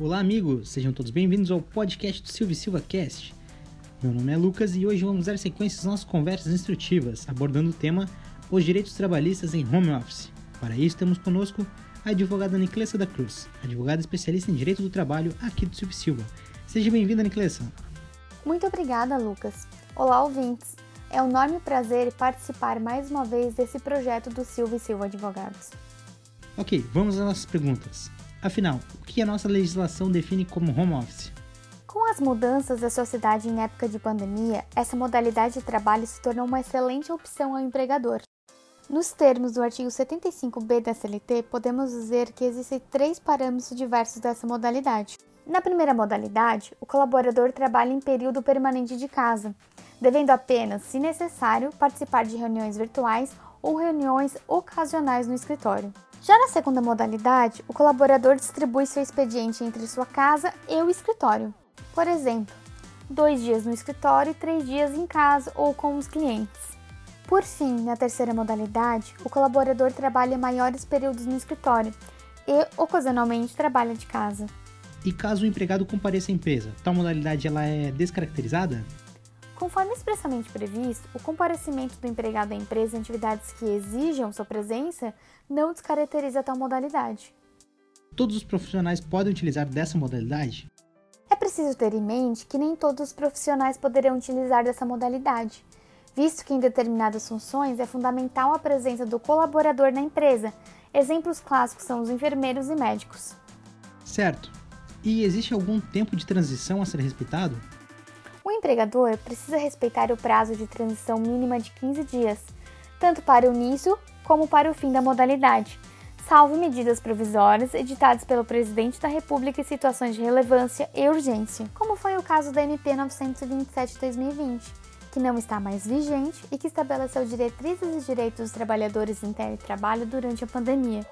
Olá, amigos! Sejam todos bem-vindos ao podcast do Silvio Silva Cast. Meu nome é Lucas e hoje vamos dar sequência às nossas conversas instrutivas, abordando o tema Os Direitos Trabalhistas em Home Office. Para isso, temos conosco a advogada Niclessa da Cruz, advogada especialista em Direito do Trabalho aqui do Silvio Silva. Seja bem-vinda, Niclessa! Muito obrigada, Lucas. Olá, ouvintes! É um enorme prazer participar mais uma vez desse projeto do Silva e Silva Advogados. Ok, vamos às nossas perguntas. Afinal, o que a nossa legislação define como home office? Com as mudanças da sociedade em época de pandemia, essa modalidade de trabalho se tornou uma excelente opção ao empregador. Nos termos do artigo 75b da CLT, podemos dizer que existem três parâmetros diversos dessa modalidade. Na primeira modalidade, o colaborador trabalha em período permanente de casa, devendo apenas, se necessário, participar de reuniões virtuais ou reuniões ocasionais no escritório. Já na segunda modalidade, o colaborador distribui seu expediente entre sua casa e o escritório. Por exemplo, dois dias no escritório e três dias em casa ou com os clientes. Por fim, na terceira modalidade, o colaborador trabalha maiores períodos no escritório e ocasionalmente trabalha de casa. E caso o empregado compareça à empresa, tal modalidade ela é descaracterizada? Conforme expressamente previsto, o comparecimento do empregado à empresa em atividades que exijam sua presença não descaracteriza tal modalidade. Todos os profissionais podem utilizar dessa modalidade? É preciso ter em mente que nem todos os profissionais poderão utilizar dessa modalidade, visto que em determinadas funções é fundamental a presença do colaborador na empresa. Exemplos clássicos são os enfermeiros e médicos. Certo. E existe algum tempo de transição a ser respeitado? O empregador precisa respeitar o prazo de transição mínima de 15 dias, tanto para o início como para o fim da modalidade, salvo medidas provisórias editadas pelo Presidente da República em situações de relevância e urgência, como foi o caso da MP 927-2020, que não está mais vigente e que estabeleceu diretrizes e direitos dos trabalhadores em teletrabalho durante a pandemia.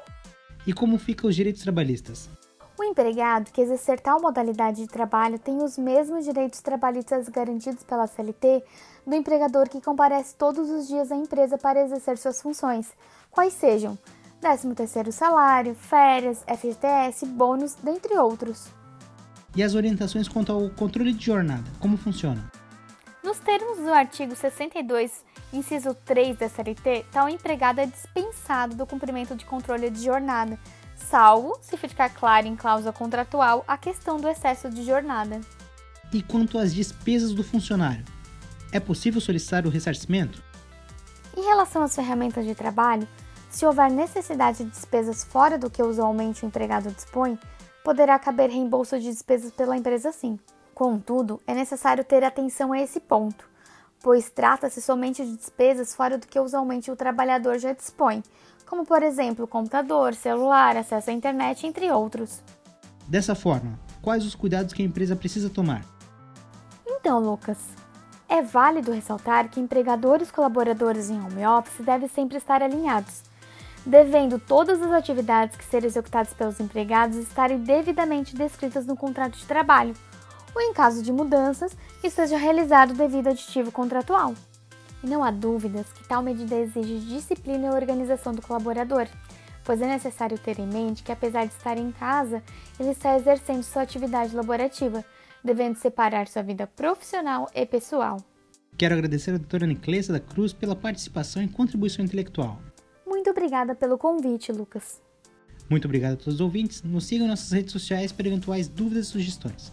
E como ficam os direitos trabalhistas? O empregado que exercer tal modalidade de trabalho tem os mesmos direitos trabalhistas garantidos pela CLT do empregador que comparece todos os dias à empresa para exercer suas funções, quais sejam 13º salário, férias, FGTS, bônus, dentre outros. E as orientações quanto ao controle de jornada, como funciona? Nos termos do artigo 62, inciso 3 da CLT, tal empregado é dispensado do cumprimento de controle de jornada, salvo se ficar claro em cláusula contratual a questão do excesso de jornada. E quanto às despesas do funcionário, é possível solicitar o ressarcimento? Em relação às ferramentas de trabalho, se houver necessidade de despesas fora do que usualmente o empregado dispõe, poderá caber reembolso de despesas pela empresa sim. Contudo, é necessário ter atenção a esse ponto, pois trata-se somente de despesas fora do que usualmente o trabalhador já dispõe, como por exemplo computador, celular, acesso à internet, entre outros. Dessa forma, quais os cuidados que a empresa precisa tomar? Então, Lucas, é válido ressaltar que empregadores e colaboradores em home office devem sempre estar alinhados, devendo todas as atividades que serem executadas pelos empregados estarem devidamente descritas no contrato de trabalho, ou em caso de mudanças, que seja realizado devido aditivo contratual. E não há dúvidas que tal medida exige disciplina e organização do colaborador, pois é necessário ter em mente que, apesar de estar em casa, ele está exercendo sua atividade laborativa, devendo separar sua vida profissional e pessoal. Quero agradecer a doutora Niclesa da Cruz pela participação e contribuição intelectual. Muito obrigada pelo convite, Lucas. Muito obrigado a todos os ouvintes. Nos sigam em nossas redes sociais para eventuais dúvidas e sugestões.